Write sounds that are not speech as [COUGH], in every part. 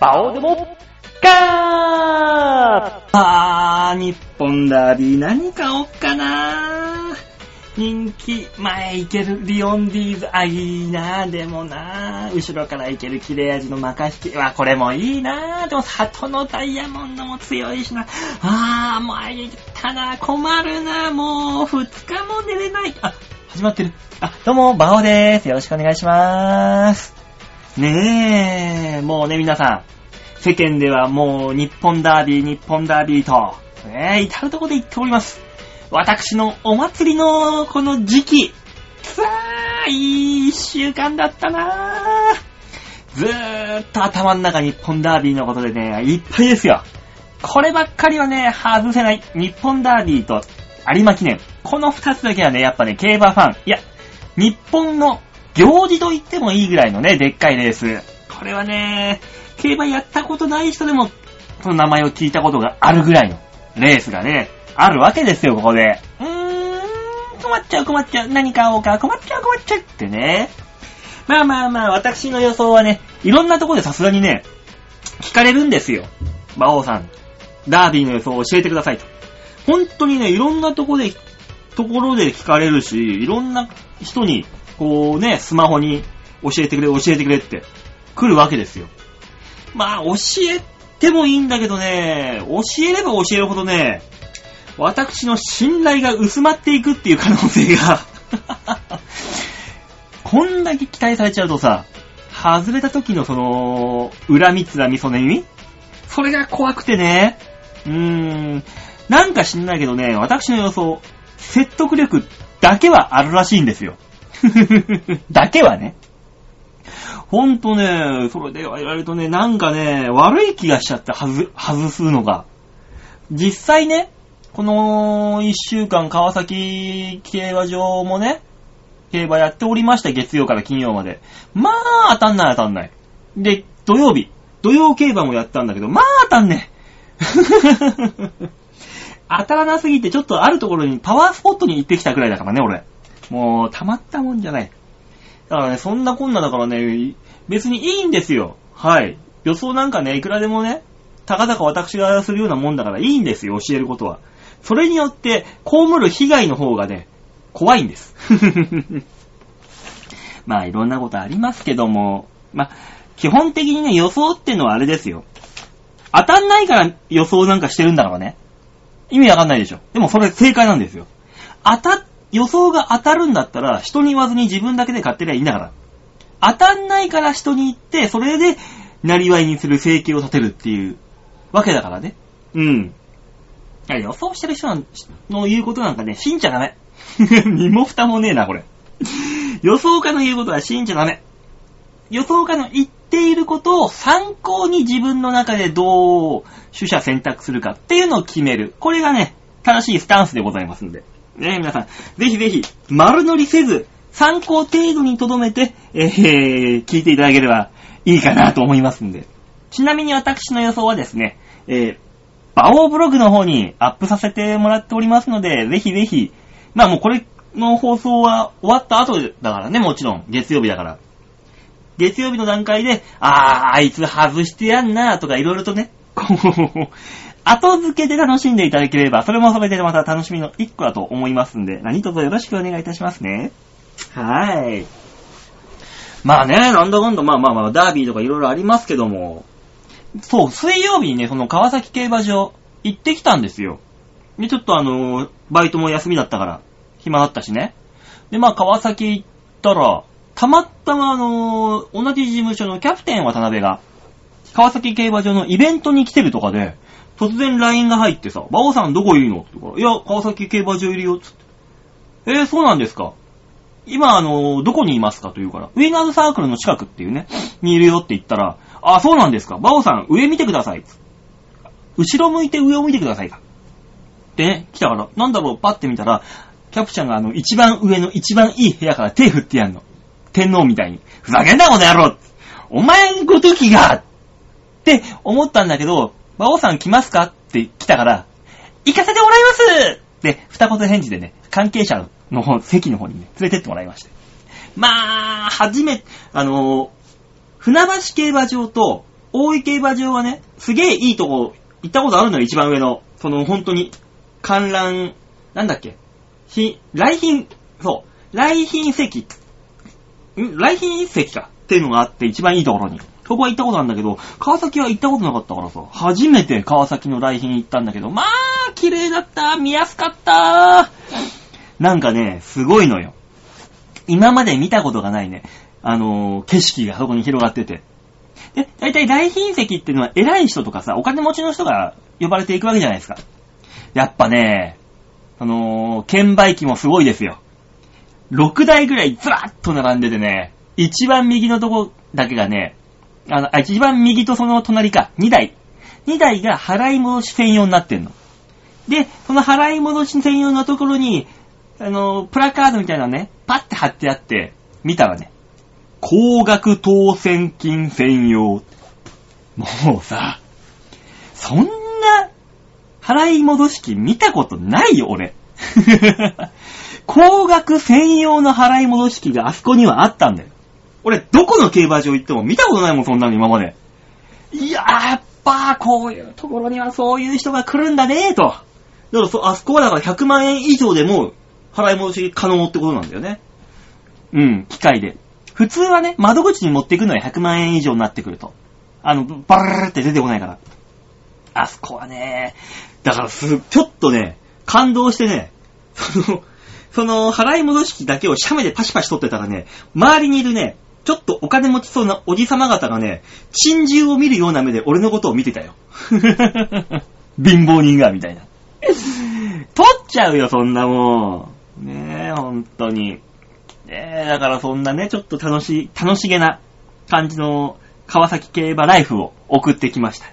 バオでも、ガーあー、日本ダービー何買おっかなー人気、前行けるリオンディーズ、あ、いいなーでもなー後ろから行ける切れ味のマカ引き、わ、これもいいなーでも、里のダイヤモンドも強いしな。あー、もう行ったな困るなーもう、二日も寝れない。あ、始まってる。あ、どうも、バオでーす。よろしくお願いしまーす。ねえ、もうね、皆さん、世間ではもう日本ダービー、日本ダービーと、ねえ、至るとこで言っております。私のお祭りのこの時期、さあ、いい一週間だったなぁ。ずーっと頭の中日本ダービーのことでね、いっぱいですよ。こればっかりはね、外せない。日本ダービーと有馬記念。この二つだけはね、やっぱね、競馬ファン。いや、日本の行事と言ってもいいぐらいのね、でっかいレース。これはね、競馬やったことない人でも、その名前を聞いたことがあるぐらいのレースがね、あるわけですよ、ここで。うーん、困っちゃう困っちゃう。何買おうか、困っちゃう困っちゃうってね。まあまあまあ、私の予想はね、いろんなとこでさすがにね、聞かれるんですよ。馬王さん、ダービーの予想を教えてくださいと。本当にね、いろんなとこで、ところで聞かれるし、いろんな人に、こうね、スマホに教えてくれ、教えてくれって来るわけですよ。まあ、教えてもいいんだけどね、教えれば教えるほどね、私の信頼が薄まっていくっていう可能性が [LAUGHS] こんだけ期待されちゃうとさ、外れた時のその、恨みつらみそねみそれが怖くてね。うーん。なんか知んないけどね、私の予想、説得力だけはあるらしいんですよ。[LAUGHS] だけはね。ほんとね、それで言われるとね、なんかね、悪い気がしちゃって、外、外すのが。実際ね、この一週間川崎競馬場もね、競馬やっておりました、月曜から金曜まで。まあ、当たんない当たんない。で、土曜日、土曜競馬もやったんだけど、まあ当たんねえ。[LAUGHS] 当たらなすぎて、ちょっとあるところにパワースポットに行ってきたくらいだからね、俺。もう、たまったもんじゃない。だからね、そんなこんなだからね、別にいいんですよ。はい。予想なんかね、いくらでもね、たかだか私がするようなもんだからいいんですよ、教えることは。それによって、被る被害の方がね、怖いんです。[LAUGHS] まあ、いろんなことありますけども、まあ、基本的にね、予想ってのはあれですよ。当たんないから予想なんかしてるんだからね。意味わかんないでしょ。でもそれ正解なんですよ。当たっ、予想が当たるんだったら、人に言わずに自分だけで買ってりゃいいんだから。当たんないから人に言って、それで、なりわいにする生計を立てるっていう、わけだからね。うん。予想してる人の言うことなんかね、信じちゃダメ。[LAUGHS] 身も蓋もねえな、これ。予想家の言うことは信じちゃダメ。予想家の言っていることを参考に自分の中でどう取捨選択するかっていうのを決める。これがね、正しいスタンスでございますんで。ね皆さん、ぜひぜひ、丸乗りせず、参考程度に留めて、えー、聞いていただければいいかなと思いますんで。ちなみに私の予想はですね、えー、バオーブログの方にアップさせてもらっておりますので、ぜひぜひ、まあもうこれの放送は終わった後だからね、もちろん。月曜日だから。月曜日の段階で、あー、あいつ外してやんなとかいろいろとね、こう、後付けで楽しんでいただければ、それもそれでまた楽しみの一個だと思いますんで、何卒よろしくお願いいたしますね。はーい。まあね、なんだかんだ、まあまあまあ、ダービーとかいろいろありますけども、そう、水曜日にね、その川崎競馬場行ってきたんですよ。で、ちょっとあのー、バイトも休みだったから、暇だったしね。で、まあ川崎行ったら、たまたまあのー、同じ事務所のキャプテン渡辺が、川崎競馬場のイベントに来てるとかで、突然 LINE が入ってさ、馬王さんどこいるの？って言うから、いや、川崎競馬場いるよ、つって。えー、そうなんですか。今、あの、どこにいますか？と言うから、ウィナーズサークルの近くっていうね、にいるよって言ったら、あ、そうなんですか。馬王さん、上見てください。後ろ向いて上を見てくださいか。でね、来たから、なんだろう、パッて見たら、キャプチャンがあの、一番上の一番いい部屋から手振ってやんの。天皇みたいに。ふざけんな、この野郎お前ごときがって思ったんだけど、馬王さん来ますか？って来たから、行かせてもらいますで、二言返事でね、関係者の方、席の方にね、連れてってもらいまして。まあ、初め、あの、船橋競馬場と大井競馬場はね、すげえいいとこ、行ったことあるのよ、一番上の。その、本当に、観覧、なんだっけ、ひ、来賓、そう、来賓席、ん？来賓席かっていうのがあって、一番いいところに。そこは行ったことあるんだけど、川崎は行ったことなかったからさ、初めて川崎の来賓行ったんだけど、まあ、綺麗だった、見やすかった。なんかね、すごいのよ。今まで見たことがないね、あのー景色がそこに広がってて。で、大体来賓席っていうのは偉い人とかさ、お金持ちの人が呼ばれていくわけじゃないですか。やっぱね、あのー券売機もすごいですよ。6台ぐらいずらっと並んでてね、一番右のとこだけがね、あの、一番右とその隣か、2台。2台が払い戻し専用になってんの。で、その払い戻し専用のところに、あの、プラカードみたいなのね、パッて貼ってあって、見たらね、高額当選金専用。もうさ、そんな、払い戻し金見たことないよ、俺。[LAUGHS] 高額専用の払い戻し金があそこにはあったんだよ。俺、どこの競馬場行っても見たことないもん、そんなの今まで。いやー、やっぱ、こういうところにはそういう人が来るんだねーと。だからそ、あそこはだから100万円以上でも払い戻し可能ってことなんだよね。うん、機械で。普通はね、窓口に持っていくのは100万円以上になってくると。あの、バラーって出てこないから。あそこはね、だからす、ちょっとね、感動してね、[LAUGHS] その、その、払い戻し機だけをシャメでパシパシ取ってたらね、周りにいるね、ちょっとお金持ちそうなおじさま方がね、珍獣を見るような目で俺のことを見てたよ。[LAUGHS] 貧乏人が、みたいな。取っちゃうよ、そんなもん。ねえ、ほんとに。ねえ、だからそんなね、ちょっと楽し、楽しげな感じの川崎競馬ライフを送ってきました。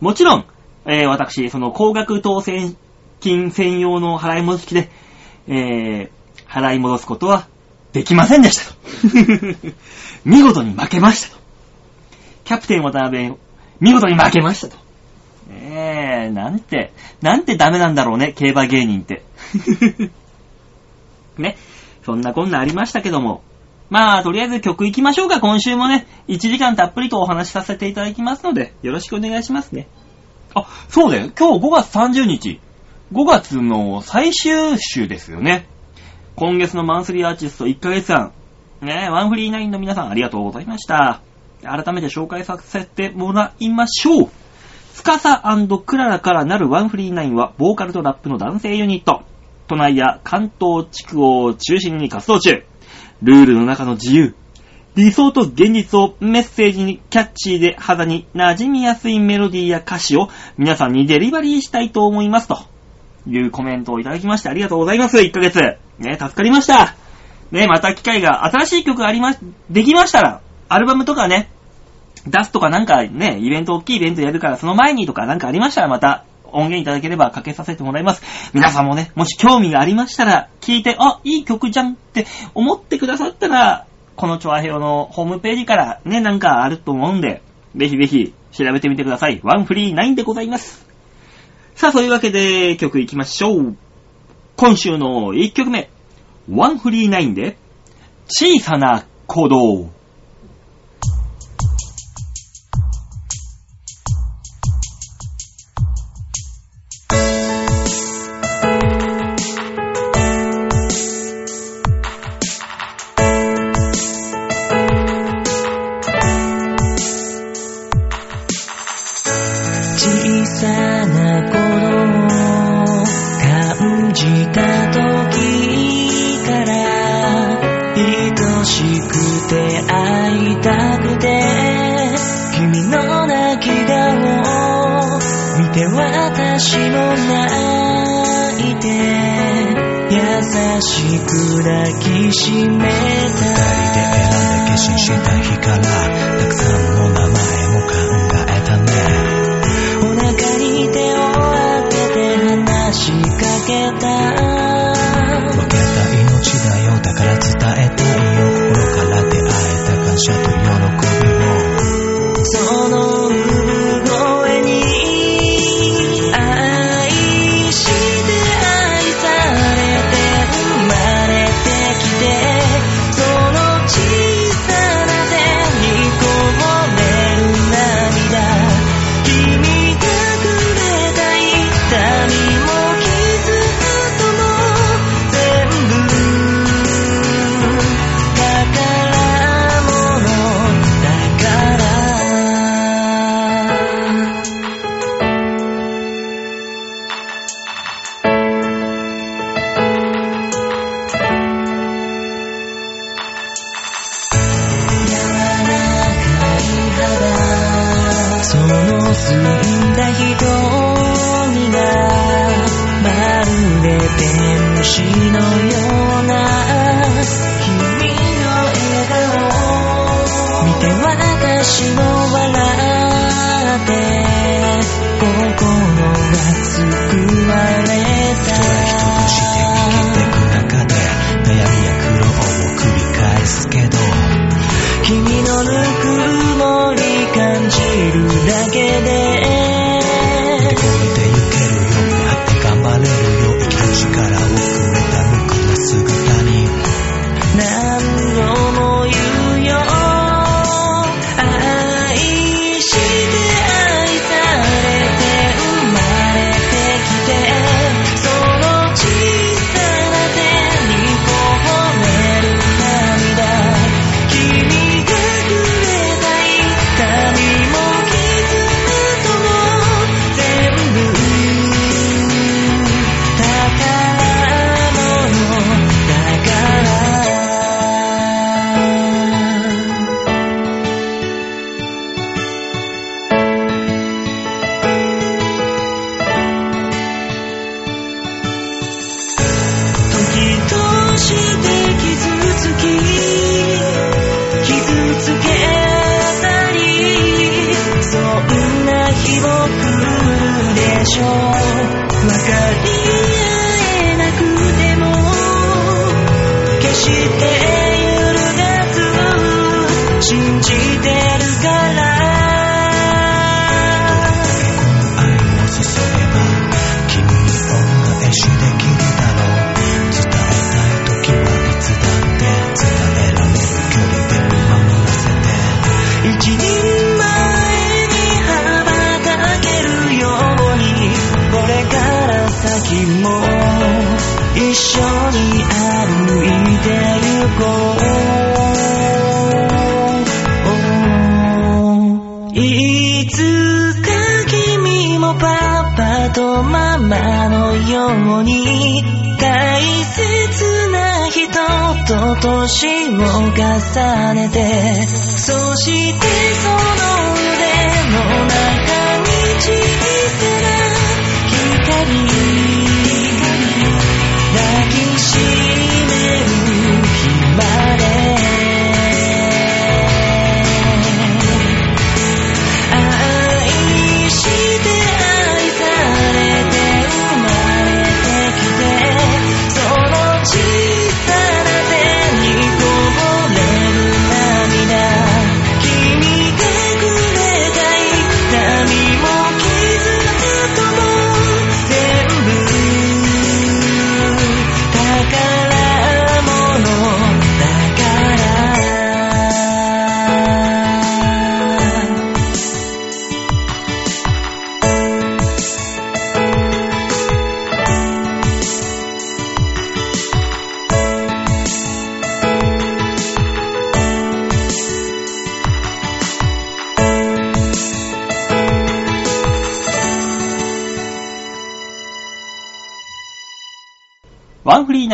もちろん、えー私、その高額当選金専用の払い戻し機で、えー払い戻すことはできませんでしたと。[LAUGHS] 見事に負けましたと。キャプテン渡辺、見事に負けましたと。ねえ、なんて、なんてダメなんだろうね、競馬芸人って。[LAUGHS] ね。そんなこんなありましたけども。まあ、とりあえず曲行きましょうか。今週もね、1時間たっぷりとお話しさせていただきますので、よろしくお願いしますね。あ、そうだよ。今日5月30日。5月の最終週ですよね。今月のマンスリーアーティスト1ヶ月間。ねワンフリーナインの皆さんありがとうございました。改めて紹介させてもらいましょう。スカサクララからなるワンフリーナインは、ボーカルとラップの男性ユニット。都内や関東地区を中心に活動中。ルールの中の自由。理想と現実をメッセージにキャッチーで肌に馴染みやすいメロディーや歌詞を皆さんにデリバリーしたいと思いますというコメントをいただきましてありがとうございます。1ヶ月。ね、助かりました。ね、また機会が新しい曲ありま、できましたら、アルバムとかね、出すとかなんかね、イベント、大きいイベントやるからその前にとかなんかありましたらまた音源いただければかけさせてもらいます。皆さんもね、もし興味がありましたら聞いて、あ、いい曲じゃんって思ってくださったら、このチョアヘヨのホームページからね、なんかあると思うんで、ぜひぜひ調べてみてください。ワンフリーナインでございます。さあ、そういうわけで曲いきましょう。今週の1曲目、ワンフリーナインで、小さな鼓動。しく抱きしめた二人で選んだ決心した日から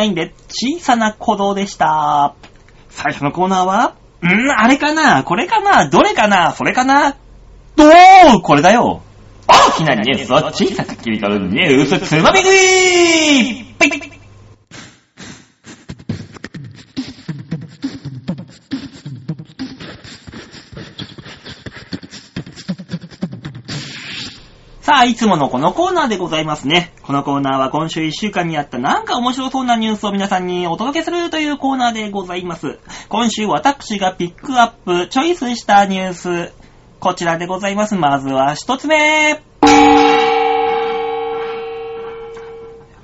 ないんで小さな鼓動でした。最初のコーナーは、んーあれかな？これかな？どれかな？それかな？どう？これだよ。大きなニュースを小さく切り取るニュースつまみ食い！さあ、いつものこのコーナーでございますね。このコーナーは今週1週間にあったなんか面白そうなニュースを皆さんにお届けするというコーナーでございます。今週私がピックアップ、チョイスしたニュース、こちらでございます。まずは一つ目。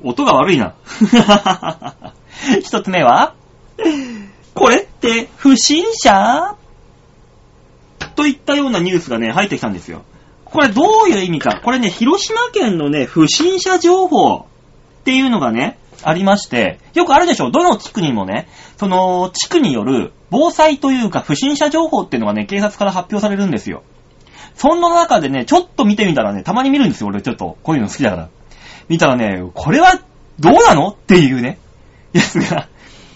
音が悪いな。[LAUGHS] 一つ目は、これって不審者？といったようなニュースがね、入ってきたんですよ。これどういう意味か。これね、広島県のね、不審者情報っていうのがね、ありまして、よくあるでしょどの地区にもね、その地区による防災というか不審者情報っていうのがね、警察から発表されるんですよ。そんな中でね、ちょっと見てみたらね、たまに見るんですよ、俺ちょっと。こういうの好きだから。見たらね、これはどうなの？っていうね、やつが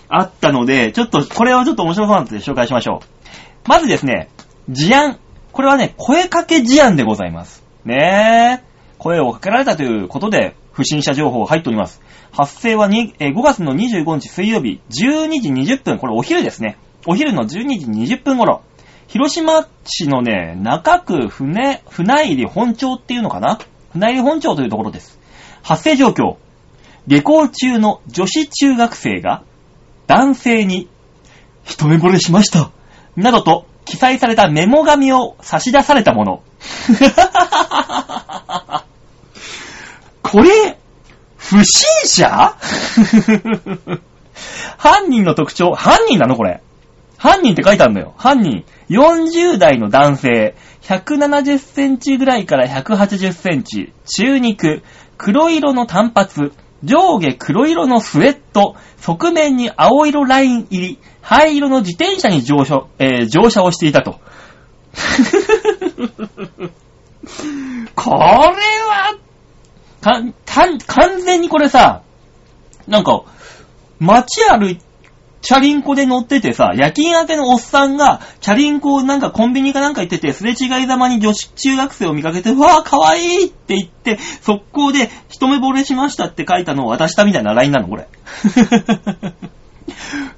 あったので、ちょっと、これはちょっと面白そうなので紹介しましょう。まずですね、事案。これはね、声かけ事案でございます。ねえ。声をかけられたということで、不審者情報入っております。発生はにえー5月の25日水曜日、12時20分、これお昼ですね。お昼の12時20分頃、広島市のね、中区船、船入本町っていうのかな？船入本町というところです。発生状況。下校中の女子中学生が、男性に、一目惚れしました。などと、記載されたメモ紙を差し出されたもの。[LAUGHS] これ、不審者？[LAUGHS] 犯人の特徴、犯人なの？これ。犯人って書いてあるんだよ。犯人。40代の男性。170センチぐらいから180センチ。中肉。黒色の短髪。上下黒色のスウェット。側面に青色ライン入り。灰色の自転車に乗車、えー乗車をしていたと。[LAUGHS] これは、か、た、完全にこれさ、なんか、街歩い、チャリンコで乗っててさ、夜勤明けのおっさんが、チャリンコなんかコンビニかなんか行ってて、すれ違いざまに女子中学生を見かけて、うわぁ、かわいいって言って、速攻で一目惚れしましたって書いたのを渡したみたいな LINE なの、これ。[LAUGHS]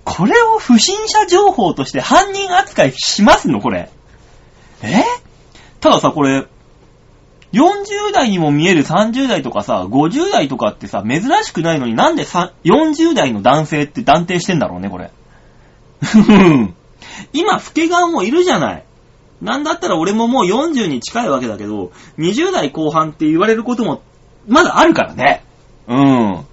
これを不審者情報として犯人扱いしますの、これ。え？たださ、これ、40代にも見える30代とかさ、50代とかってさ、珍しくないのになんで40代の男性って断定してんだろうね、これ。[LAUGHS] 今、老け顔もいるじゃない。なんだったら俺ももう40に近いわけだけど、20代後半って言われることも、まだあるからね。うん。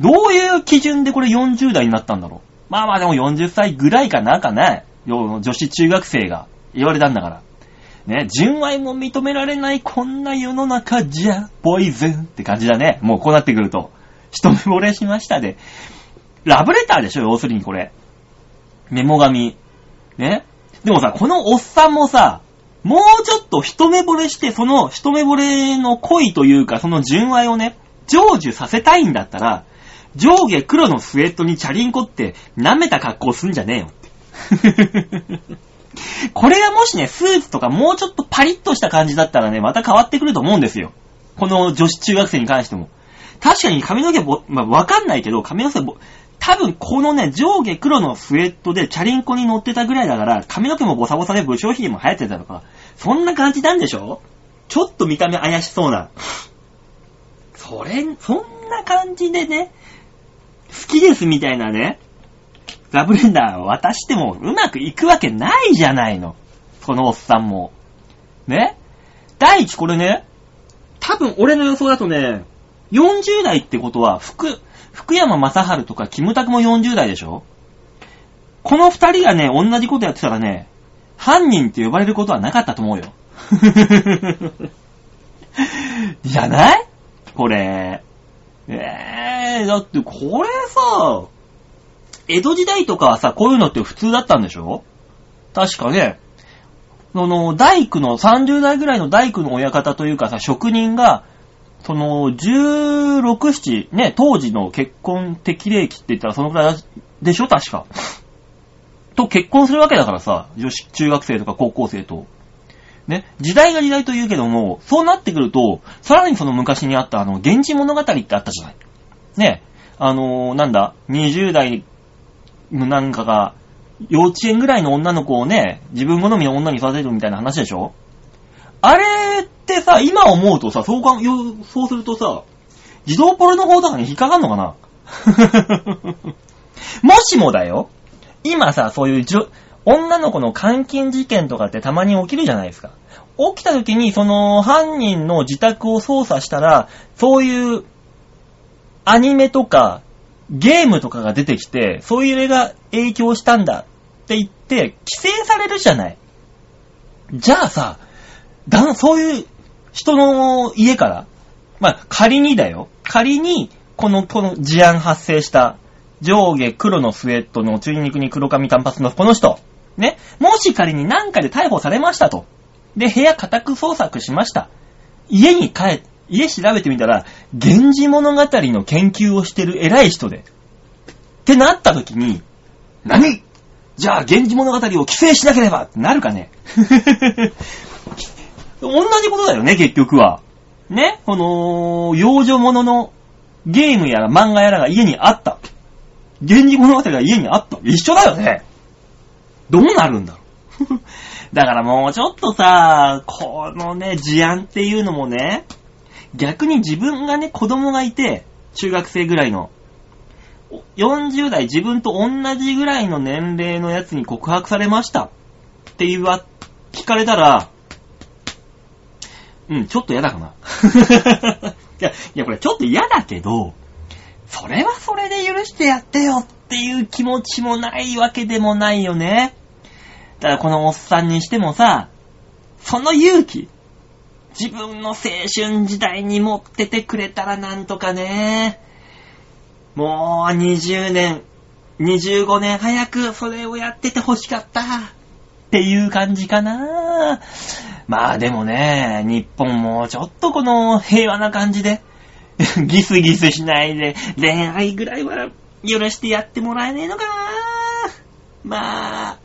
どういう基準でこれ40代になったんだろう。まあまあでも40歳ぐらいかなんかね、女子中学生が言われたんだから。ね、純愛も認められないこんな世の中じゃ、ボイズンって感じだね。もうこうなってくると。一目惚れしましたで。ラブレターでしょ、要するにこれ。メモ紙。ね。でもさ、このおっさんもさ、もうちょっと一目惚れして、その一目惚れの恋というか、その純愛をね、成就させたいんだったら、上下黒のスウェットにチャリンコって舐めた格好すんじゃねえよって。これがもしね、スーツとかもうちょっとパリッとした感じだったらね、また変わってくると思うんですよ。この女子中学生に関しても。確かに髪の毛ぼ、まあ、わかんないけど、髪の毛ぼ、多分このね、上下黒のスウェットでチャリンコに乗ってたぐらいだから、髪の毛もボサボサで武将髭も流行ってたとか、そんな感じなんでしょ？ちょっと見た目怪しそうな。それ、そんな感じでね、好きですみたいなね、ラブレンダー渡してもうまくいくわけないじゃないの。このおっさんも。ね？第一これね、多分俺の予想だとね、40代ってことは、福、福山雅治とかキムタクも40代でしょ？この二人がね、同じことやってたらね、犯人って呼ばれることはなかったと思うよ。[LAUGHS] じゃない？これ。えー、だってこれさ、江戸時代とかはさ、こういうのって普通だったんでしょ？確かね、その、大工の、30代ぐらいの大工の親方というかさ、職人が、その、16、7、ね、当時の結婚適齢期って言ったらそのくらいでしょ？確か。と結婚するわけだからさ、女子中学生とか高校生と。ね、時代が時代と言うけども、そうなってくると、さらにその昔にあったあの、源氏物語ってあったじゃない。ね、あのーなんだ、20代なんかが、幼稚園ぐらいの女の子をね、自分好みの女に育てるみたいな話でしょ？あれってさ、今思うとさ、そうか、そうするとさ、自動ポルノ法とかに引っかかんのかな？[LAUGHS] もしもだよ、今さ、そういう女の子の監禁事件とかってたまに起きるじゃないですか。起きた時にその犯人の自宅を捜査したら、そういうアニメとかゲームとかが出てきて、そういう絵が影響したんだって言って、規制されるじゃない。じゃあさ、だそういう人の家から、まあ仮にだよ。仮に、この、この事案発生した、上下黒のスウェットの中肉に黒髪短髪のこの人。ね。もし仮に何かで逮捕されましたと。で、部屋家宅捜索しました。家に帰っ家調べてみたら、源氏物語の研究をしてる偉い人で。ってなった時に、何？じゃあ、源氏物語を規制しなければってなるかね？[LAUGHS] 同じことだよね、結局は。ね？この、幼女もののゲームやら漫画やらが家にあった。源氏物語が家にあった。一緒だよね。どうなるんだろう？[LAUGHS] だからもうちょっとさ、このね、事案っていうのもね、逆に自分がね、子供がいて、中学生ぐらいの、40代自分と同じぐらいの年齢のやつに告白されましたって言わ、聞かれたら、うん、ちょっと嫌だかな。[LAUGHS] いや、いや、これちょっと嫌だけど、それはそれで許してやってよっていう気持ちもないわけでもないよね。だからこのおっさんにしてもさ、その勇気、自分の青春時代に持っててくれたらなんとかね。もう20年、25年早くそれをやってて欲しかった。っていう感じかな。まあでもね、日本もちょっとこの平和な感じで、[LAUGHS] ギスギスしないで恋愛ぐらいは許してやってもらえねえのかな。まあ、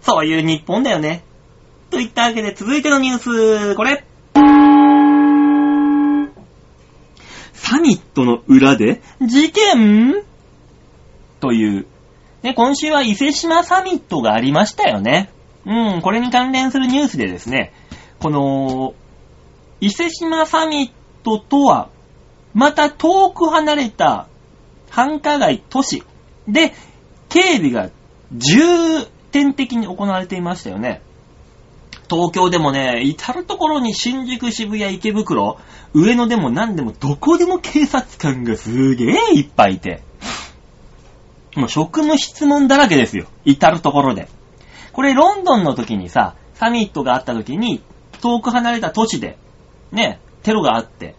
そういう日本だよね。といったわけで続いてのニュース、これ。サミットの裏で？事件？という。ね、今週は伊勢島サミットがありましたよね。うん、これに関連するニュースでですね、この、伊勢島サミットとは、また遠く離れた繁華街都市で、警備が重点的に行われていましたよね。東京でもね、至るところに新宿、渋谷、池袋、上野でも何でもどこでも警察官がすげえいっぱいいて。もう職務質問だらけですよ。至るところで。これロンドンの時にさ、サミットがあった時に、遠く離れた都市で、ね、テロがあって、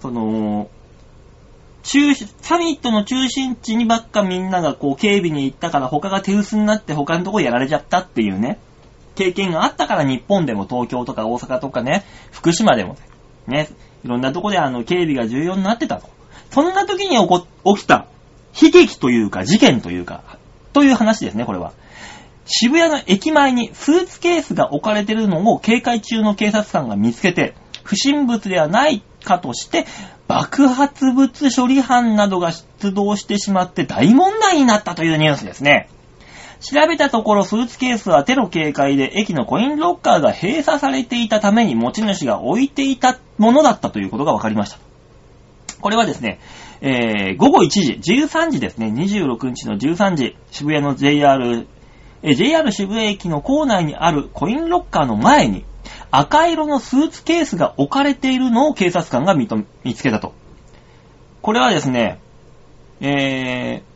その、中、サミットの中心地にばっかみんながこう警備に行ったから他が手薄になって他のとこやられちゃったっていうね、経験があったから日本でも東京とか大阪とかね、福島でもね、いろんなとこであの警備が重要になってたと。そんな時に起こ起きた悲劇というか事件というか、という話ですね、これは。渋谷の駅前にスーツケースが置かれてるのを警戒中の警察官が見つけて、不審物ではないかとして、爆発物処理班などが出動してしまって大問題になったというニュースですね。調べたところスーツケースはテロ警戒で駅のコインロッカーが閉鎖されていたために持ち主が置いていたものだったということが分かりました。これはですね、えー、午後1時、13時ですね、26日の13時、渋谷の JR、えー JR 渋谷駅の構内にあるコインロッカーの前に、赤色のスーツケースが置かれているのを警察官が見と見つけたと。これはですね、えー、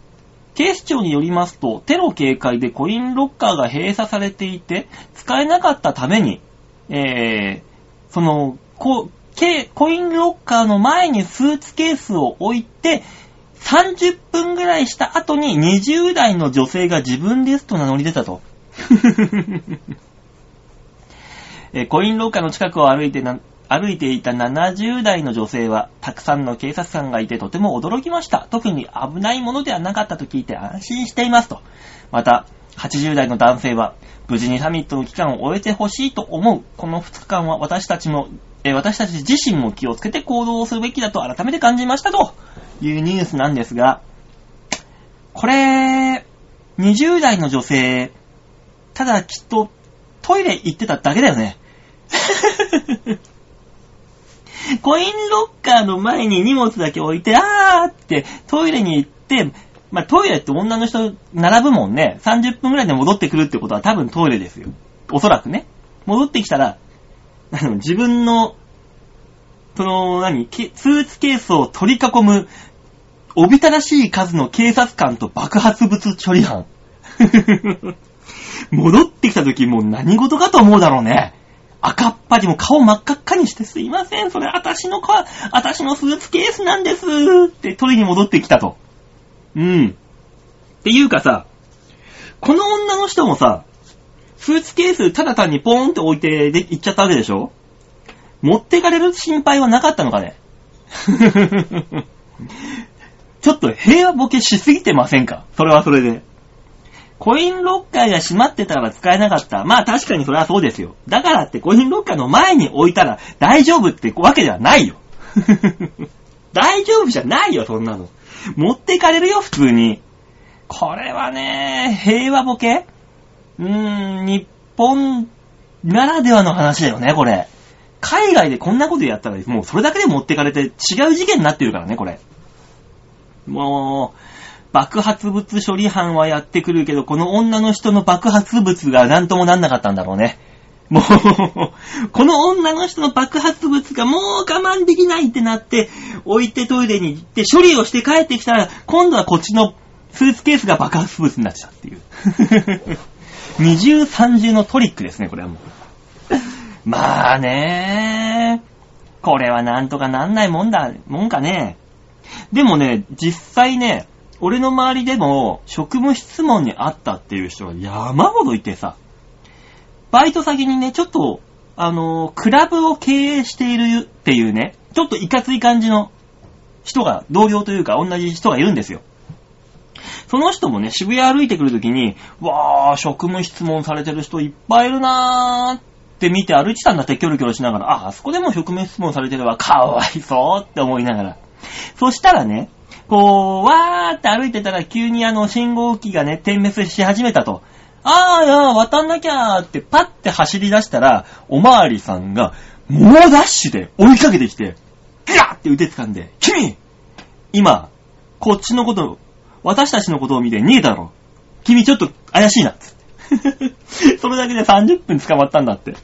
警視庁によりますと、テロ警戒でコインロッカーが閉鎖されていて、使えなかったために、えー、その、こけコインロッカーの前にスーツケースを置いて、30分ぐらいした後に20代の女性が自分ですと名乗り出たと。[LAUGHS] えーコインロッカーの近くを歩いてな、歩いていた70代の女性は、たくさんの警察官がいてとても驚きました。特に危ないものではなかったと聞いて安心していますと。また、80代の男性は、無事にサミットの期間を終えてほしいと思う。この2日間は私たちも、え私たち自身も気をつけて行動をするべきだと改めて感じましたというニュースなんですが、これ、20代の女性、ただきっとトイレ行ってただけだよね。[LAUGHS] コインロッカーの前に荷物だけ置いて、あーってトイレに行って、まあ、トイレって女の人並ぶもんね。30分くらいで戻ってくるってことは多分トイレですよ。おそらくね。戻ってきたら、あの、自分の、その、何、スーツケースを取り囲む、おびただしい数の警察官と爆発物処理班。[LAUGHS] 戻ってきた時もう何事かと思うだろうね。赤っぱりも顔真っ赤っかにしてすいません、それ私のか、私のスーツケースなんですって取りに戻ってきたと。うん。っていうかさ、この女の人もさ、スーツケースただ単にポーンって置いてで行っちゃったわけでしょ？持ってかれる心配はなかったのかね？[LAUGHS] ちょっと平和ボケしすぎてませんか？それはそれで。コインロッカーが閉まってたら使えなかった。まあ確かにそれはそうですよ。だからってコインロッカーの前に置いたら大丈夫ってわけではないよ。[LAUGHS] 大丈夫じゃないよ、そんなの。持ってかれるよ、普通に。これはね、平和ボケ？うーん、日本ならではの話だよね、これ。海外でこんなことやったら、もうそれだけで持ってかれて違う事件になってるからね、これ。もう、爆発物処理班はやってくるけど、この女の人の爆発物が何ともなんなかったんだろうね。もう、[LAUGHS] この女の人の爆発物がもう我慢できないってなって、置いてトイレに行って処理をして帰ってきたら、今度はこっちのスーツケースが爆発物になっちゃうっていう。[LAUGHS] 二重三重のトリックですね、これはもう。まあねこれはなんとかなんないもんだ、もんかね。でもね、実際ね、俺の周りでも職務質問にあったっていう人が山ほどいてさ、バイト先にね、ちょっと、あのークラブを経営しているっていうね、ちょっといかつい感じの人が、同僚というか同じ人がいるんですよ。その人もね、渋谷歩いてくるときに、わー、職務質問されてる人いっぱいいるなーって見て歩いてたんだってキョロキョロしながら、あ、あそこでも職務質問されてるわ、かわいそうって思いながら。そしたらね、こう、わーって歩いてたら急にあの信号機がね、点滅し始めたと。あーいや、渡んなきゃーってパッて走り出したら、おまわりさんが、猛ダッシュで追いかけてきて、ガーって腕掴んで、君今、こっちのこと、私たちのことを見て逃げたろ。君ちょっと怪しいな。つって [LAUGHS] それだけで30分捕まったんだって。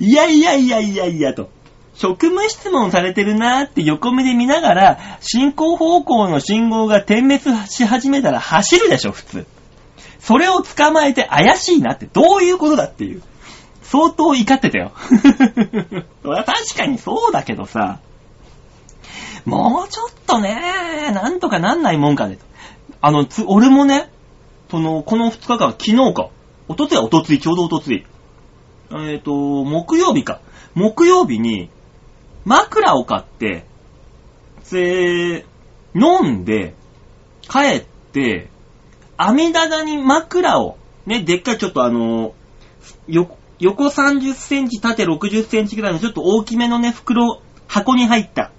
いやいやいやいやいやと。職務質問されてるなーって横目で見ながら、進行方向の信号が点滅し始めたら走るでしょ、普通。それを捕まえて怪しいなってどういうことだっていう。相当怒ってたよ。[LAUGHS] 確かにそうだけどさ、もうちょっとね、なんとかなんないもんかね。あの、つ、俺もね、その、この2日間、昨日か。おとついはおとつい、ちょうどおとつい。えっ、と、木曜日か。木曜日に、枕を買って、で、飲んで、帰って、網棚に枕を、ね、でっかいちょっとあの、横30センチ、縦60センチぐらいのちょっと大きめのね、袋、箱に入った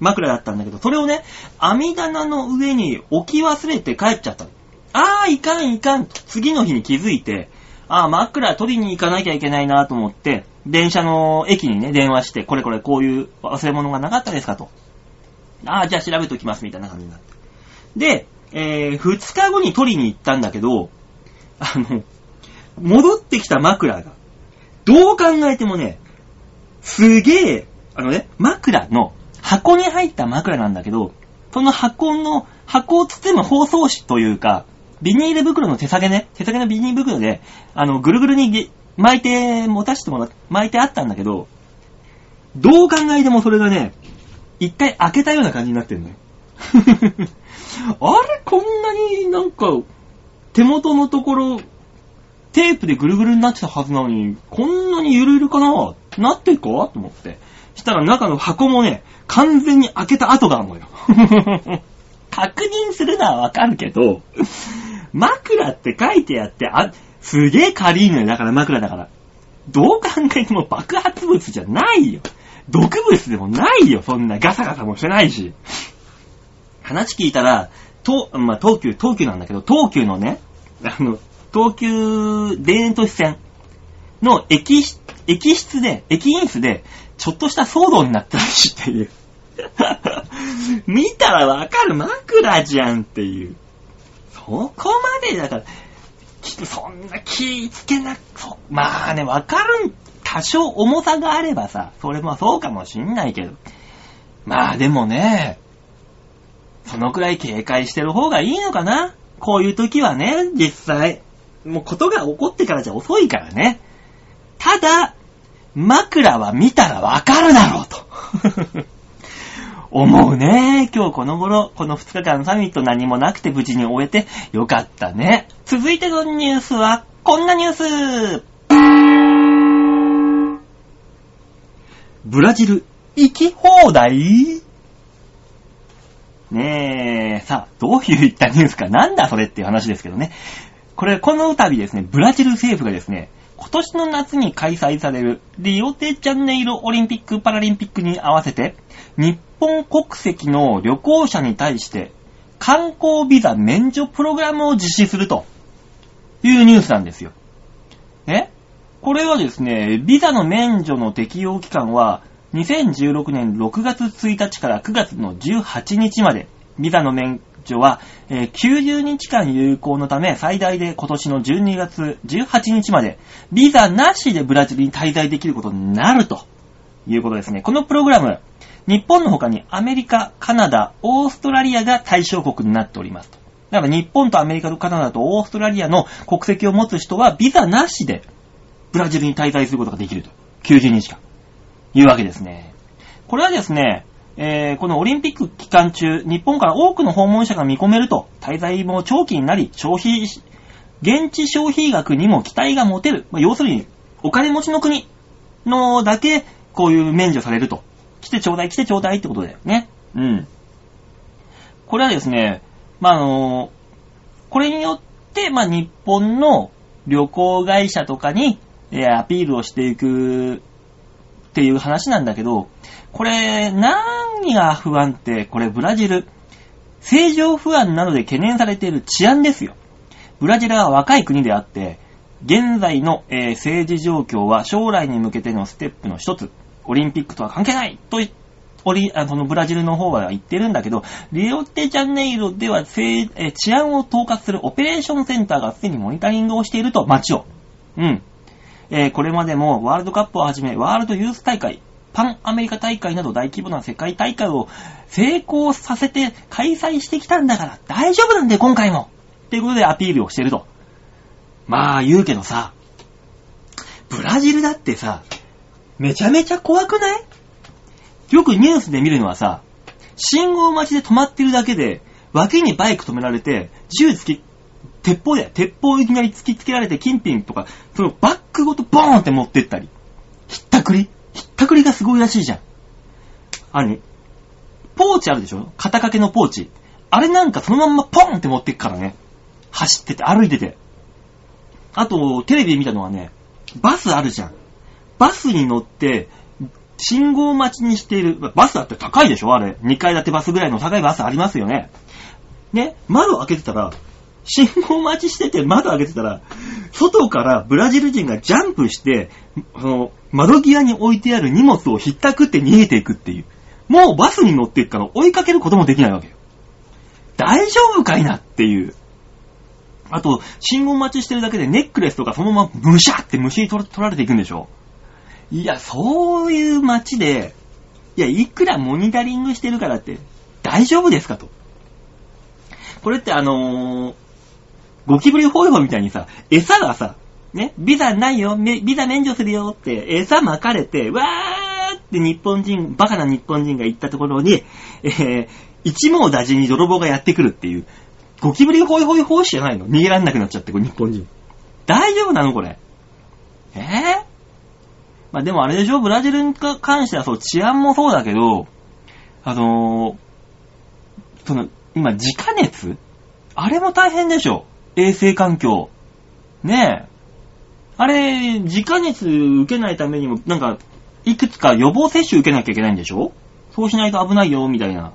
枕だったんだけど、それをね、網棚の上に置き忘れて帰っちゃったの。あー、いかんいかん。次の日に気づいて、あー、枕取りに行かなきゃいけないなと思って、電車の駅にね、電話して、これこれこういう忘れ物がなかったですかと。あー、じゃあ調べておきます、みたいな感じになって。で、えー、2日後に取りに行ったんだけど、あの、戻ってきた枕が、どう考えてもね、すげえ、あのね、枕の箱に入った枕なんだけど、その箱の、箱を包む包装紙というか、ビニール袋の手提げね、手提げのビニール袋で、あの、ぐるぐるに巻いて、持たせてもらって、巻いてあったんだけど、どう考えてもそれがね、一回開けたような感じになってるのよ。[LAUGHS] あれこんなになんか、手元のところ、テープでぐるぐるになってたはずなのに、こんなにゆるゆるかな？なってるか？と思って。したら中の箱もね、完全に開けた跡があるのよ。[LAUGHS] 確認するのはわかるけど、枕って書いてあって、あ、すげえ軽いのよ。だから枕だから。どう考えても爆発物じゃないよ。毒物でもないよ。そんなガサガサもしてないし。話聞いたら、と、まあ、東急、東急なんだけど、東急のね、あの、東急田園都市線の駅、駅室で、駅員室で、ちょっとした騒動になったらしいっていう。[LAUGHS] 見たらわかる枕じゃんっていう。そこまでだから、そんな気ぃつけな、そまあね、わかるん、多少重さがあればさ、それもそうかもしんないけど。まあでもね、そのくらい警戒してる方がいいのかなこういう時はね、実際。もうことが起こってからじゃ遅いからね。ただ、枕は見たらわかるだろうと。思うね。今日この頃、この2日間サミット何もなくて無事に終えてよかったね。続いてのニュースは、こんなニュースブラジル、行き放題？ねえ、さあ、どういったニュースか、なんだそれっていう話ですけどね。これ、この度ですね、ブラジル政府がですね、今年の夏に開催されるリオデジャネイロオリンピック・パラリンピックに合わせて、日本国籍の旅行者に対して観光ビザ免除プログラムを実施するというニュースなんですよ。ねこれはですね、ビザの免除の適用期間は2016年6月1日から9月の18日まで、ビザの免除は、90日間有効のため、最大で今年の12月18日まで、ビザなしでブラジルに滞在できることになるということですね。このプログラム、日本の他にアメリカ、カナダ、オーストラリアが対象国になっておりますと。だから日本とアメリカとカナダとオーストラリアの国籍を持つ人はビザなしでブラジルに滞在することができると。90日間。いうわけですね。これはですね、えーこのオリンピック期間中、日本から多くの訪問者が見込めると、滞在も長期になり、消費、現地消費額にも期待が持てる。まあ要するに、お金持ちの国のだけ、こういう免除されると。来てちょうだい、来てちょうだいってことだよね。うん。これはですね、まあ、あのこれによって、まあ、日本の旅行会社とかに、えアピールをしていくっていう話なんだけど、これ、何が不安って、これブラジル、政情不安などで懸念されている治安ですよ。ブラジルは若い国であって、現在の、え政治状況は将来に向けてのステップの一つ、オリンピックとは関係ないといオリあのブラジルの方は言ってるんだけど、リオデジャネイロでは治安を統括するオペレーションセンターがすでにモニタリングをしていると、街を。うん。えーこれまでもワールドカップをはじめ、ワールドユース大会、パンアメリカ大会など大規模な世界大会を成功させて開催してきたんだから大丈夫なんだよ、今回もっていうことでアピールをしてると。まあ言うけどさ、ブラジルだってさ、めちゃめちゃ怖くない？よくニュースで見るのはさ、信号待ちで止まってるだけで、脇にバイク止められて、銃突き、鉄砲だよ。鉄砲いきなり突きつけられて、金品とか、そのバッグごとボーンって持ってったり。ひったくり？ひったくりがすごいらしいじゃん。あれ、ポーチあるでしょ？肩掛けのポーチ。あれなんかそのまんまポーンって持ってくからね。走ってて、歩いてて。あと、テレビで見たのはね、バスあるじゃん。バスに乗って、信号待ちにしている、バスだって高いでしょあれ。2階建てバスぐらいの高いバスありますよね。ね、窓開けてたら、信号待ちしてて窓開けてたら、外からブラジル人がジャンプして、その、窓際に置いてある荷物をひったくって逃げていくっていう。もうバスに乗っていくから追いかけることもできないわけよ。大丈夫かいなっていう。あと、信号待ちしてるだけでネックレスとかそのままムシャって虫に取られていくんでしょいや、そういう街で、いや、いくらモニタリングしてるからって、大丈夫ですかと。これってあのー、ゴキブリホイホイみたいにさ、餌がさ、ね、ビザないよ、ビザ免除するよって、餌巻かれて、わーって日本人、バカな日本人が行ったところに、えー、一網打尽に泥棒がやってくるっていう、ゴキブリホイホイホイじゃないの？逃げられなくなっちゃって、これ日本人。大丈夫なのこれ？えー、まあでもあれでしょ？ブラジルに関してはそう、治安もそうだけど、あのー、その、今、自家熱？あれも大変でしょ？衛生環境。ねえ。あれ、自家熱受けないためにも、なんか、いくつか予防接種受けなきゃいけないんでしょ？そうしないと危ないよ、みたいな。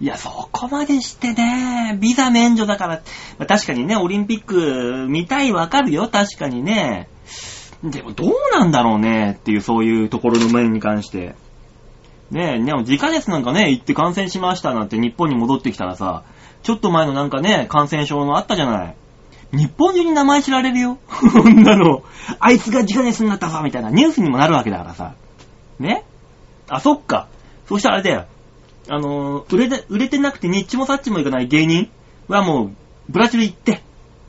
いや、そこまでしてね、ビザ免除だから、ま確かにね、オリンピック見たいわかるよ、確かにね。でもどうなんだろうね、っていう、そういうところの面に関して。ねえ、でも自家熱なんかね、行って感染しましたなんて日本に戻ってきたらさ、ちょっと前のなんかね、感染症のあったじゃない。日本中に名前知られるよ。こんなの。あいつが自家熱になったぞ、みたいなニュースにもなるわけだからさ。ね？あ、そっか。そしたらあれだよ。あのー、売れて、売れてなくてニッチもサッチもいかない芸人はもう、ブラジル行って、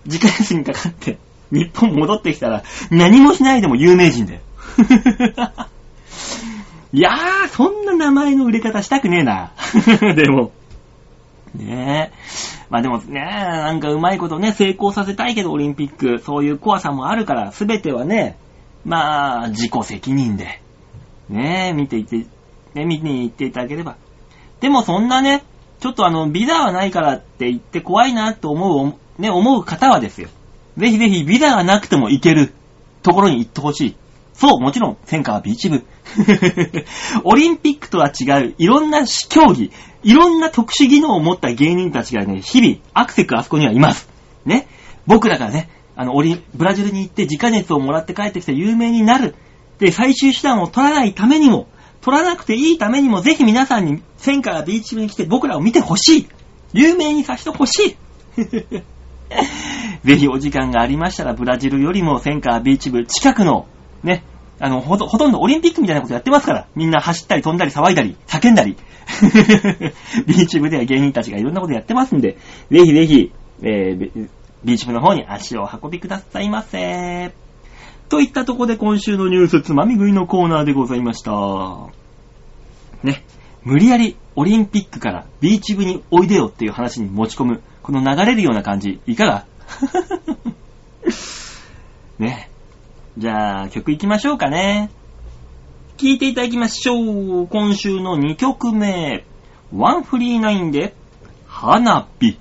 自家熱にかかって、日本戻ってきたら、何もしないでも有名人だよ。[LAUGHS] いやー、そんな名前の売れ方したくねえな。[LAUGHS] でも。ねえ。まあでもね、なんかうまいことね、成功させたいけど、オリンピック、そういう怖さもあるから、すべてはね、まあ、自己責任で、ねえ、見ていって、ね、見に行っていただければ。でもそんなね、ちょっとあの、ビザはないからって言って怖いなと思う、ね、思う方はですよ。ぜひぜひビザがなくても行けるところに行ってほしい。そう、もちろん、千川ビーチ部。[LAUGHS] オリンピックとは違う、いろんな競技、いろんな特殊技能を持った芸人たちがね、日々、アクセクあそこにはいます。ね。僕らがね、あの、オリン、ブラジルに行って自家熱をもらって帰ってきて有名になる。で、最終手段を取らないためにも、取らなくていいためにも、ぜひ皆さんに、千川ビーチ部に来て僕らを見てほしい。有名にさせてほしい。[LAUGHS] ぜひお時間がありましたら、ブラジルよりも千川ビーチ部近くの、ね、あの、ほと、ほとんどオリンピックみたいなことやってますから、みんな走ったり飛んだり騒いだり、叫んだり。[LAUGHS] ビーチ部では芸人たちがいろんなことやってますんで、ぜひぜひ、えービーチ部の方に足を運びくださいませ。といったとこで今週のニュースつまみ食いのコーナーでございました。ね。無理やりオリンピックからビーチ部においでよっていう話に持ち込む、この流れるような感じ、いかが？[LAUGHS] ね。じゃあ、曲行きましょうかね。聴いていただきましょう。今週の2曲目。ワンフリーナインで、花火。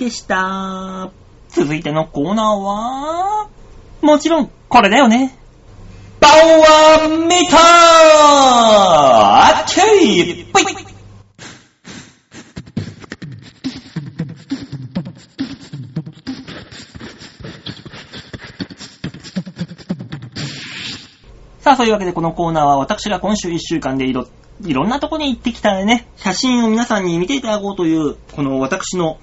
でした。続いてのコーナーは、もちろん、これだよね。パワーメーターあっちいぽいさあ、そういうわけでこのコーナーは私が今週1週間でいろ、いろんなとこに行ってきたね、写真を皆さんに見ていただこうという、この私の、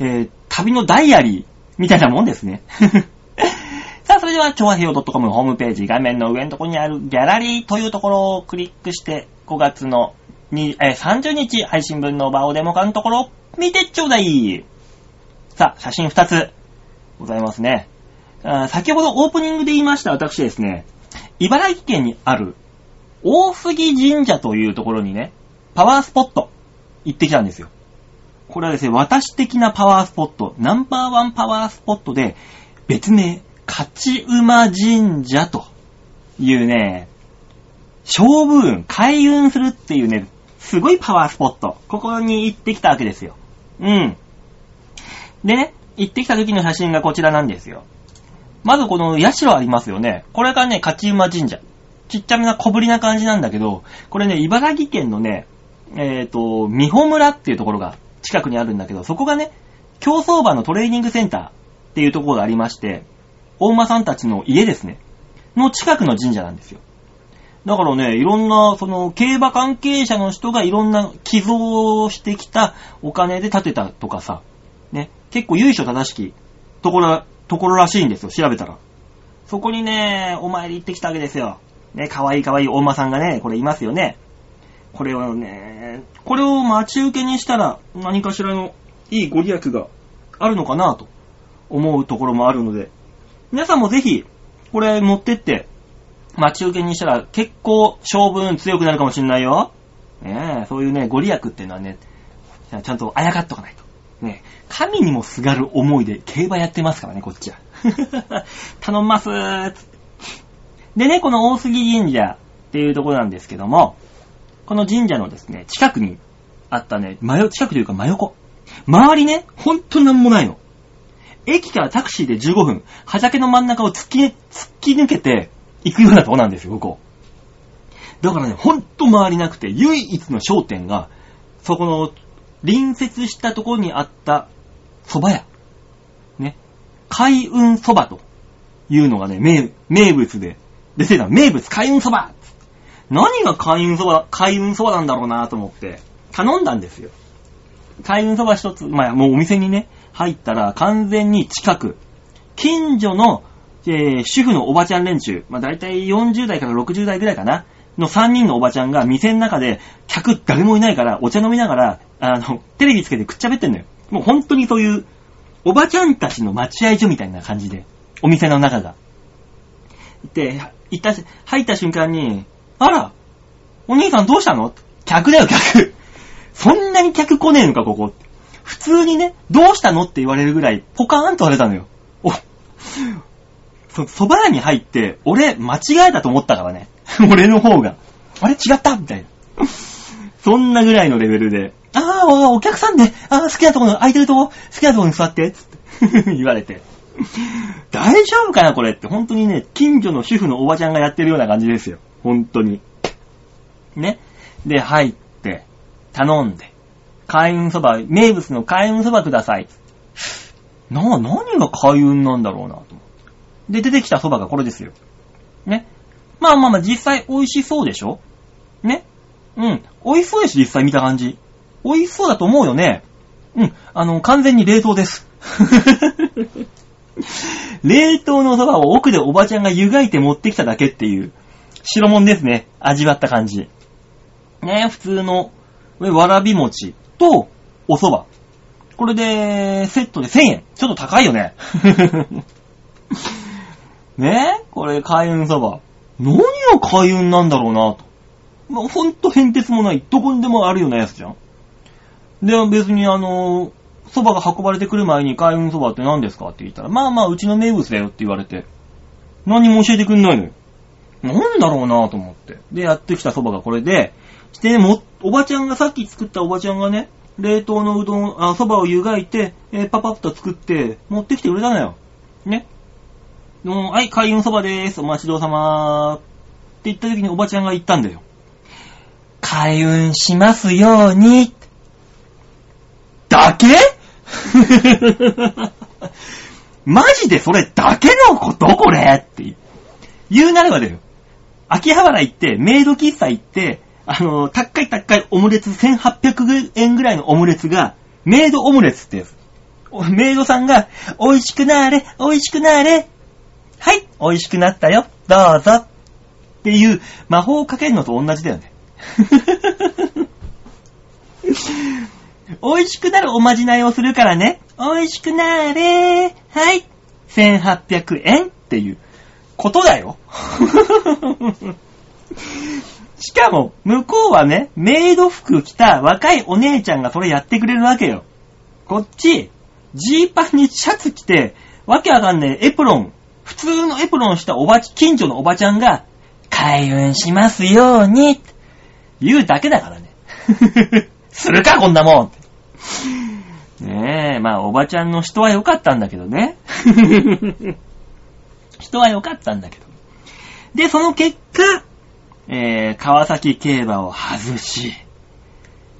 えー、旅のダイアリーみたいなもんですね。[LAUGHS] さあ、それでは、超和平洋 .com ホームページ画面の上のところにあるギャラリーというところをクリックして、5月のにえ30日配信分の場をデモ化のところ見てちょうだい。さあ、写真2つございますね。あ先ほどオープニングで言いました私ですね、茨城県にある大杉神社というところにね、パワースポット行ってきたんですよ。これはですね、私的なパワースポット、ナンバーワンパワースポットで、別名、勝馬神社というね、勝負運、開運するっていうね、すごいパワースポット。ここに行ってきたわけですよ。うん。でね、行ってきた時の写真がこちらなんですよ。まずこの社ありますよね。これがね、勝馬神社。ちっちゃめな小ぶりな感じなんだけど、これね、茨城県のね、えっ、と、美穂村っていうところが近くにあるんだけど、そこがね、競走馬のトレーニングセンターっていうところがありまして、大馬さんたちの家ですね、の近くの神社なんですよ。だからね、いろんな、その、競馬関係者の人がいろんな寄贈してきたお金で建てたとかさ、ね、結構由緒正しきところ、ところらしいんですよ、調べたら。そこにね、お参り行ってきたわけですよ。ね、かわいいかわいいお馬さんがね、これいますよね。これをね、これを待ち受けにしたら何かしらのいいご利益があるのかなと思うところもあるので、皆さんもぜひ、これ持ってって、待ち受けにしたら結構勝負強くなるかもしんないよ。ねえ、そういうね、ご利益っていうのはね、ちゃんとあやかっとかないと。ね、神にもすがる思いで競馬やってますからね、こっちは。[LAUGHS] 頼んますでね、この大杉神社っていうところなんですけども、この神社のですね、近くにあったね、真横、近くというか真横。周りね、ほんとなんもないの。駅からタクシーで15分、畑の真ん中を突き、突き抜けて行くようなとこなんですよ、ここ。だからね、ほんと周りなくて、唯一の商店が、そこの隣接したところにあった蕎麦屋。ね。開運蕎麦というのがね、名名物で出てた。名物開運蕎麦何が開運蕎麦、開運蕎麦なんだろうなと思って、頼んだんですよ。開運蕎麦一つ、まあもうお店にね、入ったら完全に近く、近所の、えー主婦のおばちゃん連中、まあ大体40代から60代ぐらいかな、の3人のおばちゃんが店の中で、客誰もいないから、お茶飲みながら、あの、テレビつけてくっちゃべってんのよ。もう本当にそういう、おばちゃんたちの待合所みたいな感じで、お店の中が。で、行った、入った瞬間に、あら、お兄さんどうしたの？客だよ、客。そんなに客来ねえのか、ここ。普通にね、どうしたの？って言われるぐらい、ポカーンと割れたのよ。お、そ、蕎麦屋に入って、俺、間違えたと思ったからね。[LAUGHS] 俺の方が。あれ？違った？みたいな。そんなぐらいのレベルで、ああ、お客さんで、ああ、好きなところ、空いてるとこ、好きなところに座って、つって [LAUGHS] 言われて。大丈夫かなこれ？って。本当にね、近所の主婦のおばちゃんがやってるような感じですよ。本当に。ね。で、入って、頼んで、開運そば、名物の開運そばください。な、何が開運なんだろうなと。で、出てきたそばがこれですよ。ね。まあまあまあ、実際美味しそうでしょ？ね。うん。美味しそうです、実際見た感じ。美味しそうだと思うよね。うん。あの、完全に冷凍です。[LAUGHS] 冷凍のそばを奥でおばちゃんが湯がいて持ってきただけっていう、白物ですね。味わった感じ。ね、普通の、わらび餅と、お蕎麦。これで、セットで1000円。ちょっと高いよね。[LAUGHS] ねえこれ、開運そば。何が開運なんだろうなと。まあ、ほんと変哲もない。どこにでもあるようなやつじゃん。で、別にあの、蕎麦が運ばれてくる前に開運蕎麦って何ですかって言ったら、まあまあ、うちの名物だよって言われて、何も教えてくんないのよ。なんだろうなと思って。で、やってきた蕎麦がこれで、して、も、おばちゃんが、さっき作ったおばちゃんがね、冷凍のうどん、あ、蕎麦を湯がいて、えーパパッと作って、持ってきてくれたのよ。ね。もう、はい、開運蕎麦でーす。お待ちどうさまーって言った時におばちゃんが言ったんだよ。開運しますように。だけ？[LAUGHS] マジでそれだけのこと？これ？って言うなればだよ。秋葉原行って、メイド喫茶行って、あの、高い高いオムレツ、1800円ぐらいのオムレツが、メイドオムレツってやつ。メイドさんが、美味しくなーれ、美味しくなーれ。はい、美味しくなったよ、どうぞ。っていう魔法をかけるのと同じだよね。[LAUGHS] 美味しくなるおまじないをするからね。美味しくなーれー。はい。1800円っていうことだよ。[LAUGHS] しかも、向こうはね、メイド服着た若いお姉ちゃんがそれやってくれるわけよ。こっち、ジーパンにシャツ着て、わけわかんねえエプロン、普通のエプロンしたおばち、近所のおばちゃんが、開運しますように、言うだけだからね。[LAUGHS] するか、こんなもんねえ、まあ、おばちゃんの人は良かったんだけどね。[LAUGHS] 人は良かったんだけど。で、その結果、えー、川崎競馬を外し、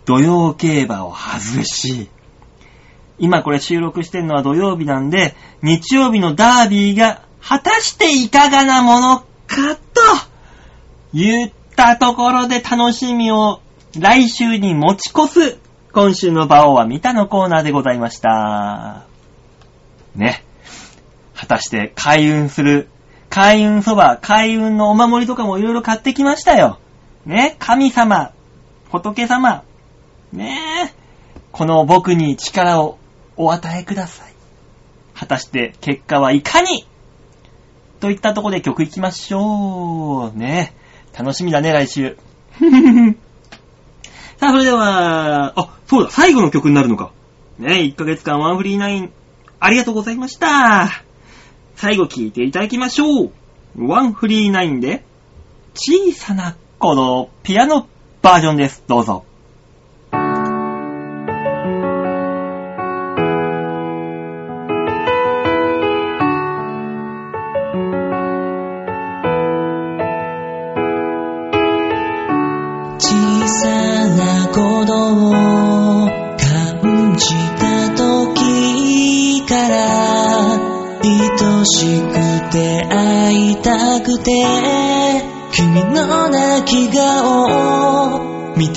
土曜競馬を外し、今これ収録してるのは土曜日なんで、日曜日のダービーが果たしていかがなものかと言ったところで楽しみを来週に持ち越す今週の馬王は見たのコーナーでございました。ね。果たして開運する、開運そば、開運のお守りとかもいろいろ買ってきましたよ。ね？神様、仏様、ね？えこの僕に力をお与えください。果たして結果はいかに？といったとこで曲いきましょう。ね？楽しみだね、来週。[LAUGHS] さあ、それでは、あ、そうだ、最後の曲になるのか。ね、1ヶ月間ワンフリーナイン、ありがとうございました。最後聴いていただきましょう。ワンフリーナインで、小さなこのピアノバージョンです。どうぞ。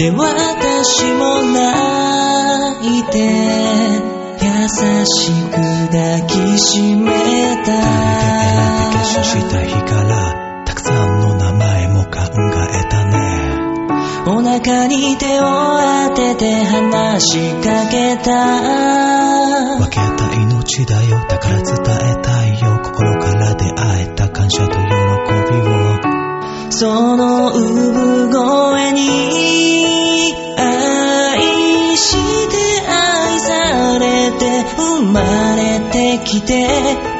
を見て私も泣いて優しく抱きしめ選んでた消した日からたくさんの名前も考えたね。お腹に手を当てて話しかけた。分けた命だよだから伝えたいよ心から出会えた感謝と喜びを。その産てきて。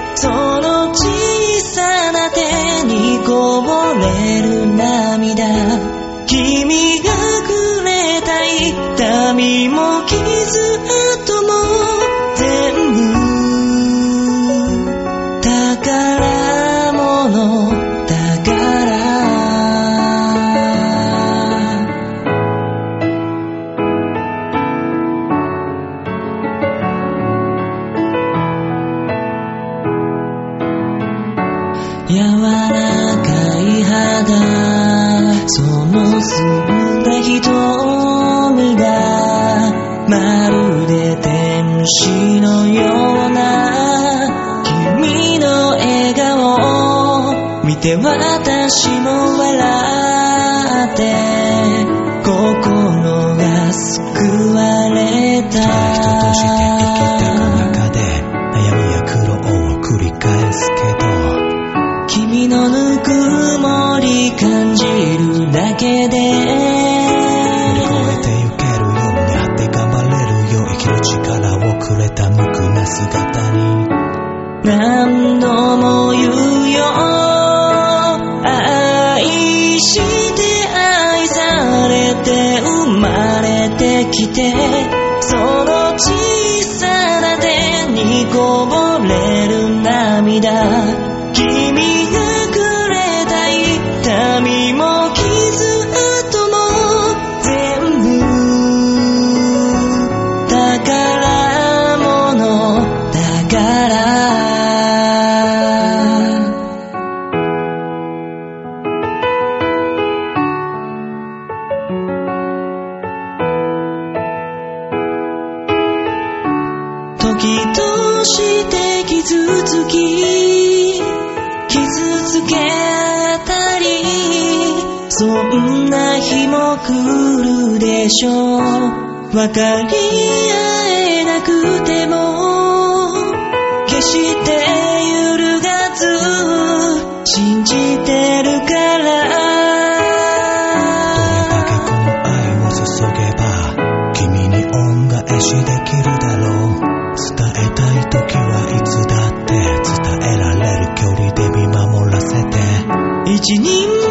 て私も笑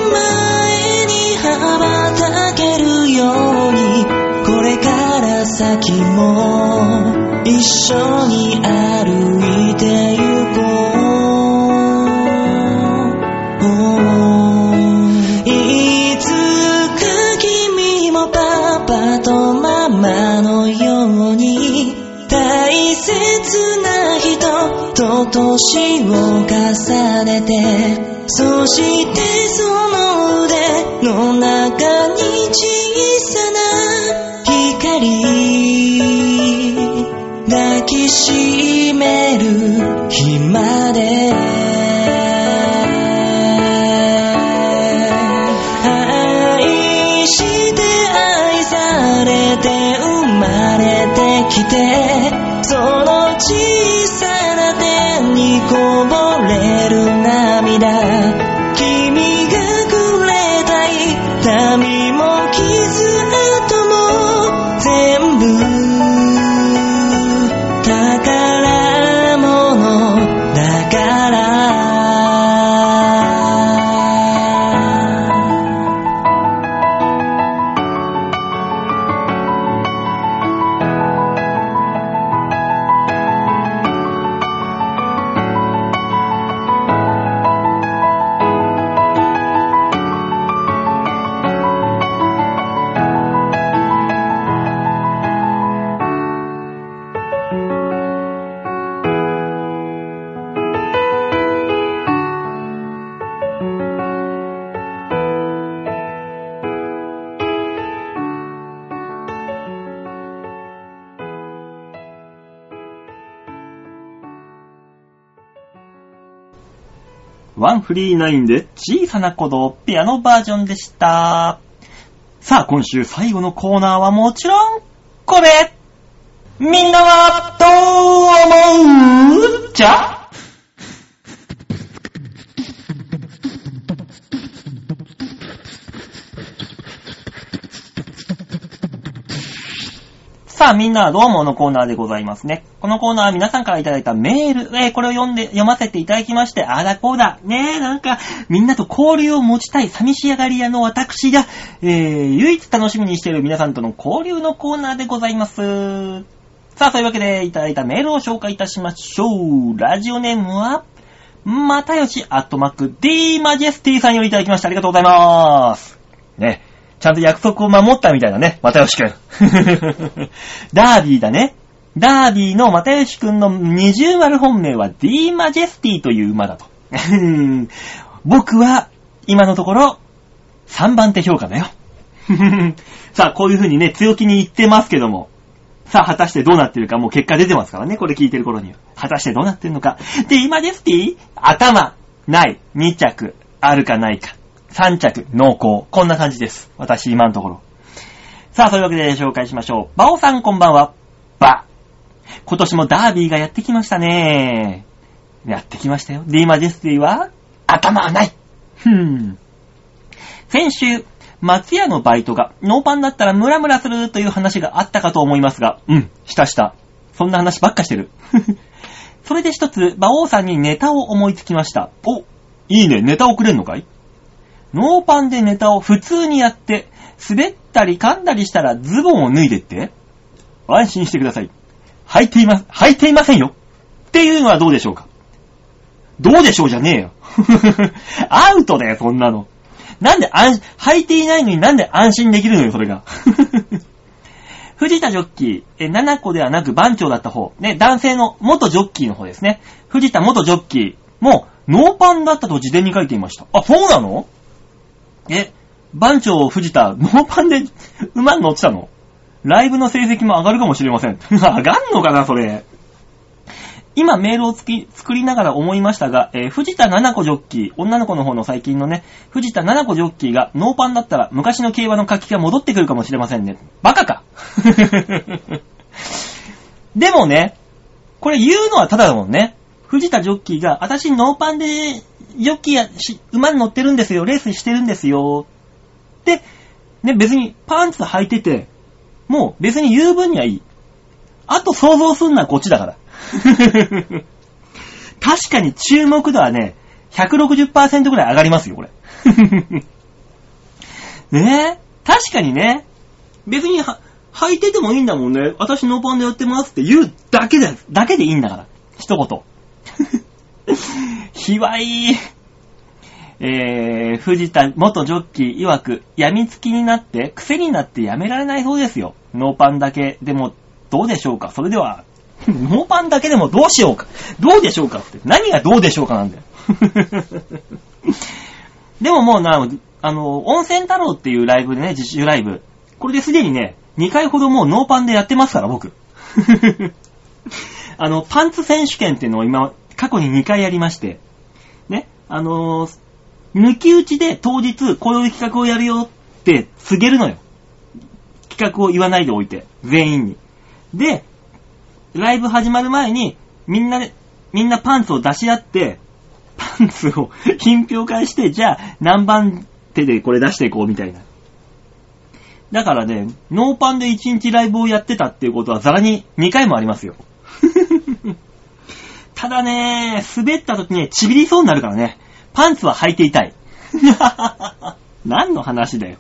前に羽ばたけるようにこれから先も一緒に歩いてゆこういつか君もパパとママのように大切な人と年を重ねてそしてそワンフリー9で小さな鼓動ピアノバージョンでした。さあ、今週最後のコーナーはもちろん、これみんなはどう思う？じゃさあ、みんなはどうものコーナーでございますね。このコーナーは皆さんからいただいたメール、えーこれを読んで、読ませていただきまして、あーだこうだ、ねえ、なんか、みんなと交流を持ちたい寂しがり屋の私が、えー、唯一楽しみにしている皆さんとの交流のコーナーでございます。さあ、そういうわけで、いただいたメールを紹介いたしましょう。ラジオネームは、またよし、アットマック、D マジェスティさんよりいただきました。ありがとうございます。ね。ちゃんと約束を守ったみたいだね、またよしくん。[LAUGHS] ダービーだね。ダービーの又吉くんの二重丸本命は D マジェスティという馬だと。[LAUGHS] 僕は今のところ3番手評価だよ。[LAUGHS] さあ、こういう風にね、強気に言ってますけども。さあ、果たしてどうなってるか、もう結果出てますからね、これ聞いてる頃には。果たしてどうなってるのか。D マジェスティ？頭、ない、2着、あるかないか。3着、濃厚。こんな感じです。私、今のところ。さあ、そういうわけで紹介しましょう。バオさんこんばんは。バ。今年もダービーがやってきましたね。やってきましたよ。D マジェスティは、頭はない。ふん。先週、松屋のバイトがノーパンだったらムラムラするという話があったかと思いますが、うん、したした。そんな話ばっかしてる。[LAUGHS] それで一つ、馬王さんにネタを思いつきました。お、いいね、ネタをくれんのかい？ノーパンでネタを普通にやって、滑ったり噛んだりしたらズボンを脱いでって安心してください。履いていま、履いていませんよ。っていうのはどうでしょうか？どうでしょうじゃねえよ。[LAUGHS] アウトだよ、そんなの。なんで安、履いていないのになんで安心できるのよ、それが。[LAUGHS] 藤田ジョッキー、え、7個ではなく番長だった方、ね、男性の元ジョッキーの方ですね。藤田元ジョッキーも、ノーパンだったと事前に書いていました。あ、そうなの？え、番長藤田、ノーパンで馬に乗ってたの？ライブの成績も上がるかもしれません。上がんのかな、それ。今メールをつき作りながら思いましたが、えー藤田七子ジョッキー、女の子の方の最近のね、藤田七子ジョッキーがノーパンだったら昔の競馬の活気が戻ってくるかもしれませんね。バカか [LAUGHS] でもね、これ言うのはただだもんね。藤田ジョッキーが、私ノーパンでジョッキーやし馬に乗ってるんですよ、レースしてるんですよ。で、ね、別にパンツ履いてて、もう別に言う分にはいい。あと想像すんのはこっちだから。[LAUGHS] 確かに注目度はね、160%ぐらい上がりますよ、これ。[LAUGHS] ねえ確かにね、別には履いててもいいんだもんね。私ノーパンでやってますって言うだけで、だけでいいんだから。一言。ひわい。えー、藤田元ジョッキー曰く、病みつきになって、癖になってやめられないそうですよ。ノーパンだけでもどうでしょうか？それでは、[LAUGHS] ノーパンだけでもどうしようか？どうでしょうかって。何がどうでしょうかなんだよ。[LAUGHS] でももうな、あの、温泉太郎っていうライブでね、自主ライブ。これですでにね、2回ほどもうノーパンでやってますから、僕。[LAUGHS] あの、パンツ選手権っていうのを今、過去に2回やりまして、ね、あのー抜き打ちで当日こういう企画をやるよって告げるのよ。企画を言わないでおいて、全員に。で、ライブ始まる前に、みんなで、みんなパンツを出し合って、パンツを [LAUGHS] 品評会して、じゃあ何番手でこれ出していこうみたいな。だからね、ノーパンで1日ライブをやってたっていうことはザラに2回もありますよ。[LAUGHS] ただね、滑った時にちびりそうになるからね。パンツは履いていたい。[LAUGHS] 何の話だよ。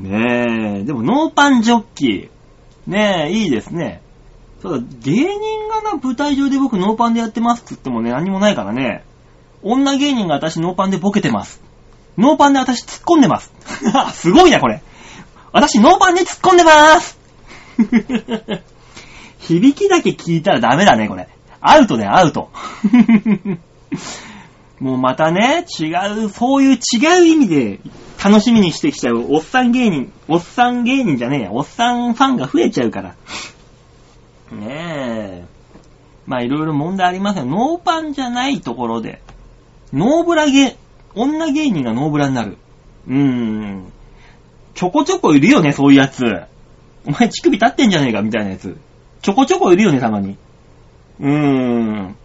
ねえ、でもノーパンジョッキー。ねえ、いいですね。ただ、芸人がな、舞台上で僕ノーパンでやってますって言ってもね、何もないからね。女芸人が私ノーパンでボケてます。ノーパンで私突っ込んでます。[LAUGHS] すごいな、これ。私ノーパンで突っ込んでまーす。[LAUGHS] 響きだけ聞いたらダメだね、これ。アウトだよ、アウト。[LAUGHS] もうまたね、違う、そういう違う意味で楽しみにしてきちゃうおっさん芸人、おっさん芸人じゃねえや、おっさんファンが増えちゃうから。ねえ。まあいろいろ問題ありますよ。ノーパンじゃないところで、ノーブラ芸、女芸人がノーブラになる。うーん。ちょこちょこいるよね、そういうやつ。お前乳首立ってんじゃねえか、みたいなやつ。ちょこちょこいるよね、たまに。うーん。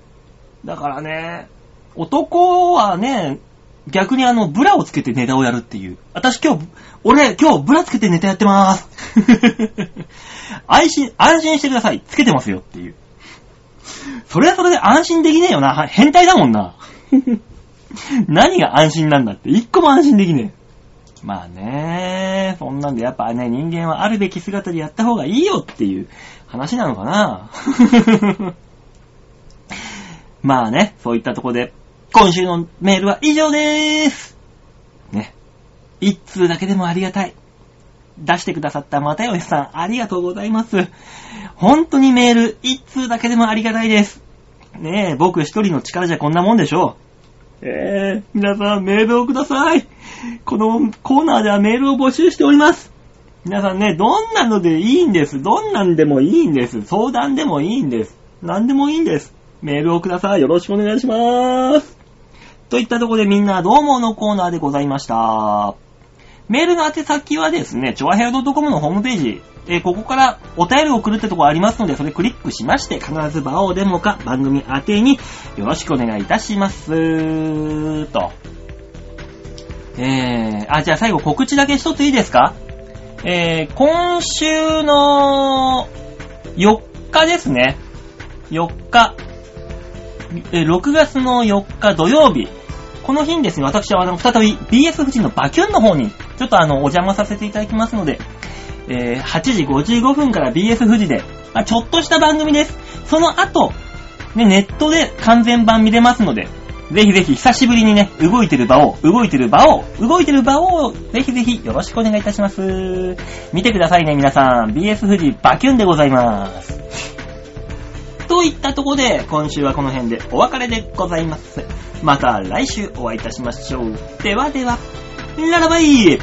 だからね、男はね、逆にあの、ブラをつけてネタをやるっていう。私今日、俺今日ブラつけてネタやってまーす。[LAUGHS] 安心、安心してください。つけてますよっていう。それはそれで安心できねえよな。変態だもんな。[LAUGHS] 何が安心なんだって。一個も安心できねえ。まあね、そんなんでやっぱね、人間はあるべき姿でやった方がいいよっていう話なのかな。まあね、そういったとこで、今週のメールは以上でーす。ね。一通だけでもありがたい。出してくださった又吉さん、ありがとうございます。本当にメール、一通だけでもありがたいです。ねえ、僕一人の力じゃこんなもんでしょう。えー、皆さんメールをください。このコーナーではメールを募集しております。皆さんね、どんなのでいいんです？どんなんでもいいんです。相談でもいいんです。何でもいいんです。メールをください。よろしくお願いします。といったとこでみんなどうものコーナーでございました。メールの宛先はですね、ちょわへよ .com のホームページ、えーここからお便りを送るってとこありますので、それクリックしまして、必ず場をデモか番組宛てによろしくお願いいたします。と。えー、あ、じゃあ最後告知だけ一ついいですか？えー、今週の4日ですね。4日。え6月の4日土曜日。この日にですね、私はあの、再び BS 富士のバキュンの方に、ちょっとあの、お邪魔させていただきますので、えー8時55分から BS 富士で、まあ、ちょっとした番組です。その後、ね、ネットで完全版見れますので、ぜひぜひ久しぶりにね、動いてる場を、動いてる場を、動いてる場を、ぜひぜひよろしくお願いいたします。見てくださいね、皆さん。BS 富士バキュンでございます。といったとこで、今週はこの辺でお別れでございます。また来週お会いいたしましょう。ではでは、ララバイ